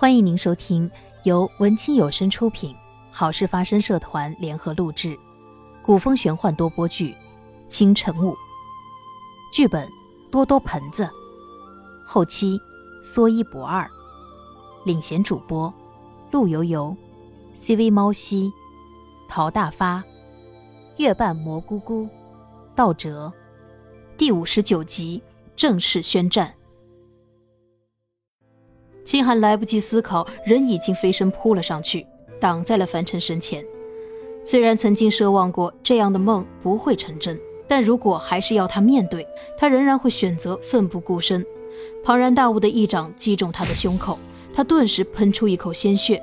欢迎您收听由文清有声出品、好事发生社团联合录制、古风玄幻多播剧《清晨雾》，剧本多多盆子，后期说一不二，领衔主播陆游游、CV 猫西、陶大发、月半蘑菇菇、道哲，第五十九集正式宣战。秦寒来不及思考，人已经飞身扑了上去，挡在了樊晨身前。虽然曾经奢望过这样的梦不会成真，但如果还是要他面对，他仍然会选择奋不顾身。庞然大物的一掌击中他的胸口，他顿时喷出一口鲜血，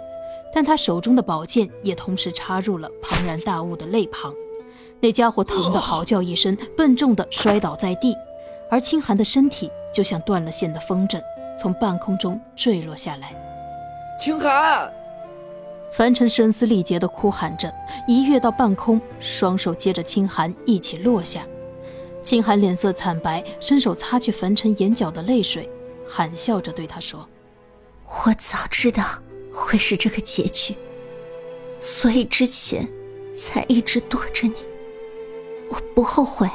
但他手中的宝剑也同时插入了庞然大物的肋旁。那家伙疼得嚎叫一声，笨重地摔倒在地，而清寒的身体就像断了线的风筝。从半空中坠落下来，清寒，樊尘声嘶力竭地哭喊着，一跃到半空，双手接着清寒一起落下。清寒脸色惨白，伸手擦去樊尘眼角的泪水，含笑着对他说：“我早知道会是这个结局，所以之前才一直躲着你。我不后悔，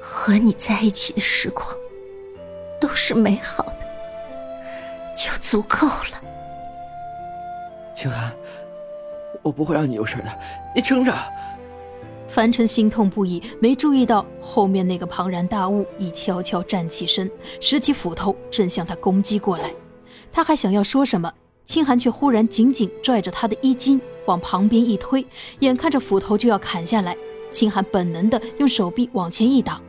和你在一起的时光。”都是美好的，就足够了。清寒，我不会让你有事的，你撑着。凡尘心痛不已，没注意到后面那个庞然大物已悄悄站起身，拾起斧头正向他攻击过来。他还想要说什么，清寒却忽然紧紧拽着他的衣襟往旁边一推，眼看着斧头就要砍下来，清寒本能的用手臂往前一挡。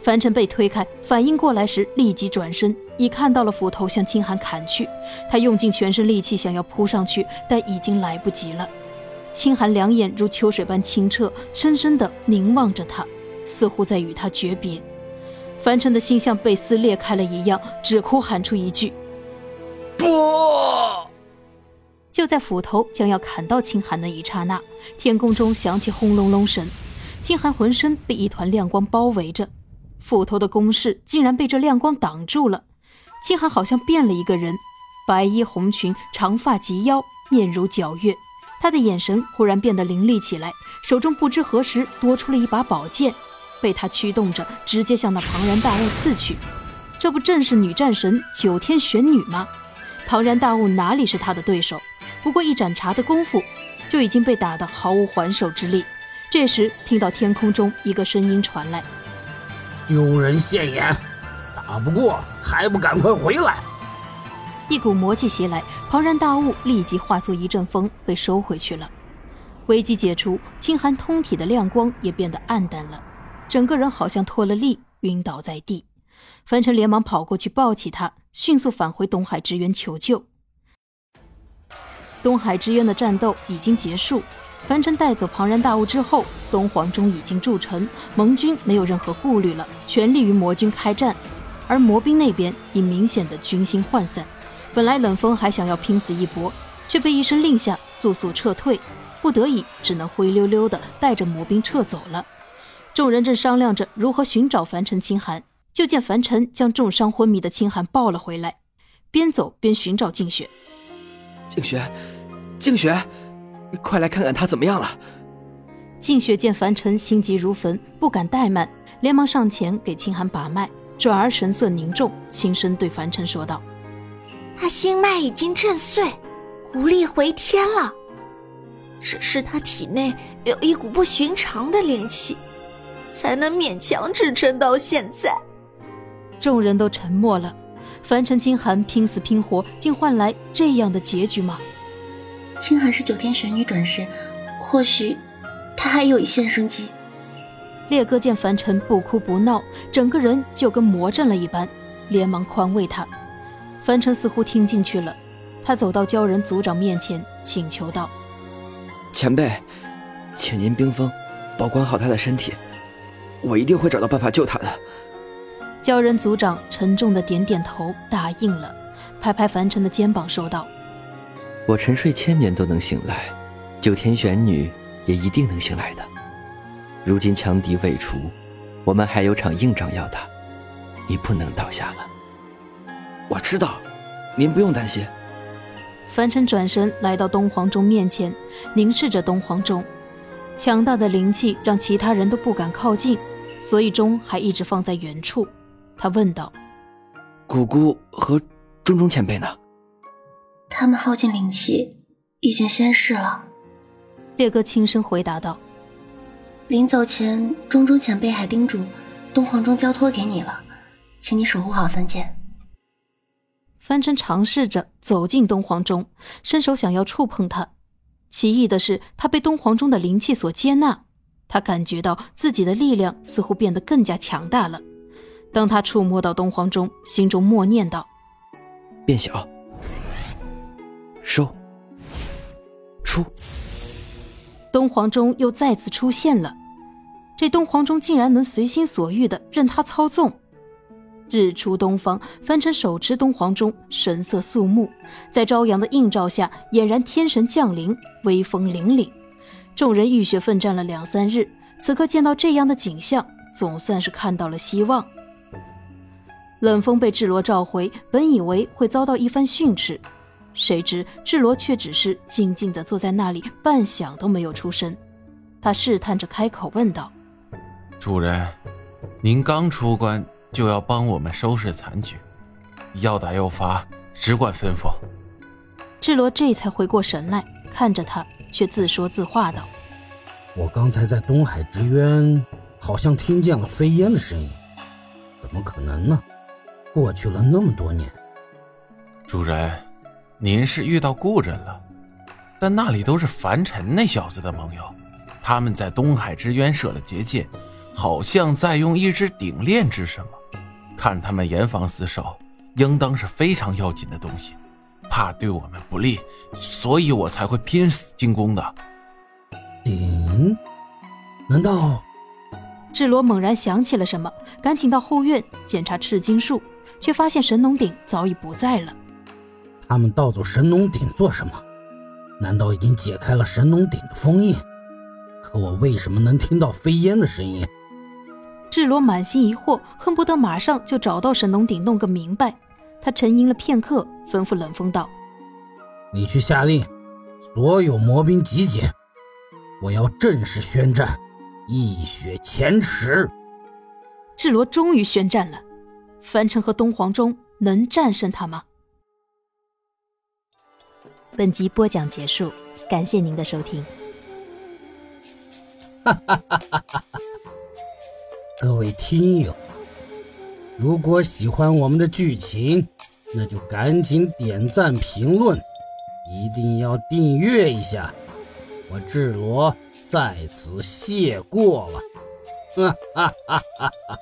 樊晨被推开，反应过来时立即转身，已看到了斧头向清寒砍去。他用尽全身力气想要扑上去，但已经来不及了。清寒两眼如秋水般清澈，深深地凝望着他，似乎在与他诀别。樊晨的心像被撕裂开了一样，只哭喊出一句：“不！”就在斧头将要砍到清寒的一刹那，天空中响起轰隆隆声，清寒浑身被一团亮光包围着。斧头的攻势竟然被这亮光挡住了，清寒好像变了一个人，白衣红裙，长发及腰，面如皎月。他的眼神忽然变得凌厉起来，手中不知何时多出了一把宝剑，被他驱动着，直接向那庞然大物刺去。这不正是女战神九天玄女吗？庞然大物哪里是他的对手？不过一盏茶的功夫，就已经被打得毫无还手之力。这时，听到天空中一个声音传来。丢人现眼，打不过还不赶快回来！一股魔气袭来，庞然大物立即化作一阵风，被收回去了。危机解除，清寒通体的亮光也变得暗淡了，整个人好像脱了力，晕倒在地。樊晨连忙跑过去抱起他，迅速返回东海之渊求救。东海之渊的战斗已经结束。樊晨带走庞然大物之后，东皇钟已经铸成，盟军没有任何顾虑了，全力与魔军开战。而魔兵那边已明显的军心涣散，本来冷风还想要拼死一搏，却被一声令下速速撤退，不得已只能灰溜溜的带着魔兵撤走了。众人正商量着如何寻找樊晨、清寒，就见樊晨将重伤昏迷的清寒抱了回来，边走边寻找静雪。静雪，静雪。快来看看他怎么样了！静雪见樊尘心急如焚，不敢怠慢，连忙上前给清寒把脉，转而神色凝重，轻声对樊尘说道：“他心脉已经震碎，无力回天了，只是他体内有一股不寻常的灵气，才能勉强支撑到现在。”众人都沉默了。凡尘、清寒拼死拼活，竟换来这样的结局吗？清寒是九天玄女转世，或许她还有一线生机。烈哥见凡尘不哭不闹，整个人就跟魔怔了一般，连忙宽慰他。凡尘似乎听进去了，他走到鲛人族长面前，请求道：“前辈，请您冰封，保管好他的身体，我一定会找到办法救他的。”鲛人族长沉重的点点头，答应了，拍拍凡尘的肩膀，说道。我沉睡千年都能醒来，九天玄女也一定能醒来的。如今强敌未除，我们还有场硬仗要打，你不能倒下了。我知道，您不用担心。凡尘转身来到东皇钟面前，凝视着东皇钟。强大的灵气让其他人都不敢靠近，所以钟还一直放在原处。他问道：“姑姑和钟钟前辈呢？”他们耗尽灵气，已经仙逝了。烈哥轻声回答道：“临走前，钟钟前辈还叮嘱，东皇钟交托给你了，请你守护好三剑。”凡尘尝试着走进东皇钟，伸手想要触碰它。奇异的是，他被东皇钟的灵气所接纳，他感觉到自己的力量似乎变得更加强大了。当他触摸到东皇钟，心中默念道：“变小，收，出。”东皇钟又再次出现了。这东皇钟竟然能随心所欲的任他操纵。日出东方，凡尘手持东皇钟，神色肃穆，在朝阳的映照下，俨然天神降临，威风凛凛。众人浴血奋战了两三日，此刻见到这样的景象，总算是看到了希望。冷风被智罗召回，本以为会遭到一番训斥，谁知智罗却只是静静地坐在那里，半响都没有出声。他试探着开口问道：“主人，您刚出关？”就要帮我们收拾残局，要打要罚，只管吩咐。智罗这才回过神来，看着他，却自说自话道：“我刚才在东海之渊，好像听见了飞烟的声音，怎么可能呢？过去了那么多年。”主人，您是遇到故人了，但那里都是凡尘那小子的盟友，他们在东海之渊设了结界，好像在用一只鼎炼制什么。看他们严防死守，应当是非常要紧的东西，怕对我们不利，所以我才会拼死进攻的。顶？难道？智罗猛然想起了什么，赶紧到后院检查赤金树，却发现神农鼎早已不在了。他们盗走神农鼎做什么？难道已经解开了神农鼎的封印？可我为什么能听到飞烟的声音？智罗满心疑惑，恨不得马上就找到神农鼎弄个明白。他沉吟了片刻，吩咐冷风道：“你去下令，所有魔兵集结，我要正式宣战，一雪前耻。”智罗终于宣战了。凡尘和东皇钟能战胜他吗？本集播讲结束，感谢您的收听。哈哈哈哈哈哈。各位听友，如果喜欢我们的剧情，那就赶紧点赞、评论，一定要订阅一下。我智罗在此谢过了。哈哈哈哈哈！